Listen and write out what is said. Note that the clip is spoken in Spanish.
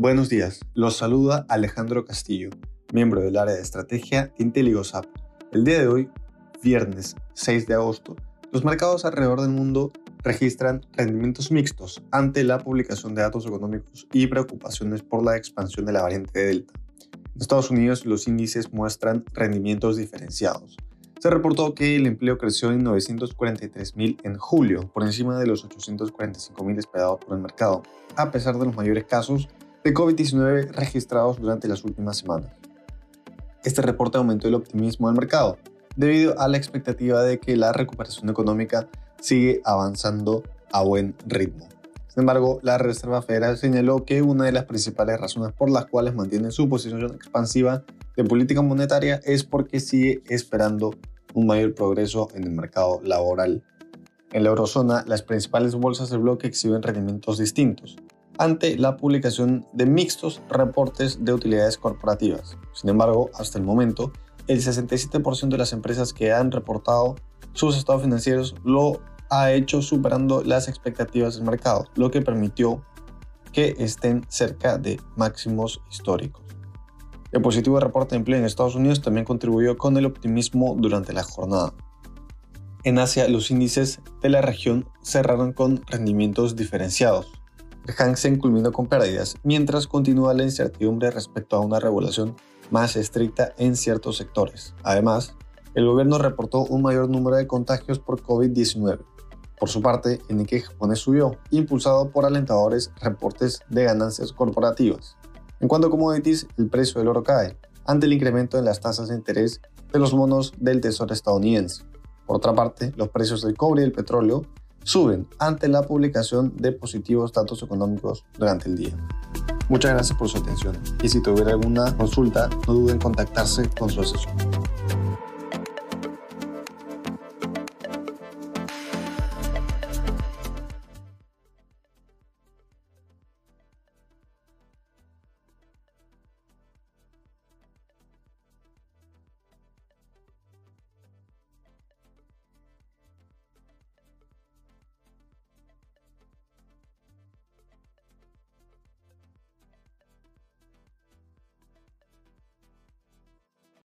Buenos días, los saluda Alejandro Castillo, miembro del área de estrategia de Intelligosap. El día de hoy, viernes 6 de agosto, los mercados alrededor del mundo registran rendimientos mixtos ante la publicación de datos económicos y preocupaciones por la expansión de la variante Delta. En Estados Unidos los índices muestran rendimientos diferenciados. Se reportó que el empleo creció en 943.000 en julio, por encima de los 845.000 esperados por el mercado, a pesar de los mayores casos de COVID-19 registrados durante las últimas semanas. Este reporte aumentó el optimismo del mercado, debido a la expectativa de que la recuperación económica sigue avanzando a buen ritmo. Sin embargo, la Reserva Federal señaló que una de las principales razones por las cuales mantiene su posición expansiva de política monetaria es porque sigue esperando un mayor progreso en el mercado laboral. En la eurozona, las principales bolsas del bloque exhiben rendimientos distintos, ante la publicación de mixtos reportes de utilidades corporativas. Sin embargo, hasta el momento, el 67% de las empresas que han reportado sus estados financieros lo ha hecho superando las expectativas del mercado, lo que permitió que estén cerca de máximos históricos. El positivo reporte de empleo en Estados Unidos también contribuyó con el optimismo durante la jornada. En Asia, los índices de la región cerraron con rendimientos diferenciados. Seng culminó con pérdidas, mientras continúa la incertidumbre respecto a una regulación más estricta en ciertos sectores. Además, el gobierno reportó un mayor número de contagios por COVID-19, por su parte, el Nikkei japonés subió, impulsado por alentadores reportes de ganancias corporativas. En cuanto a commodities, el precio del oro cae, ante el incremento en las tasas de interés de los monos del Tesoro estadounidense. Por otra parte, los precios del cobre y el petróleo suben ante la publicación de positivos datos económicos durante el día. Muchas gracias por su atención y si tuviera alguna consulta, no duden en contactarse con su asesor.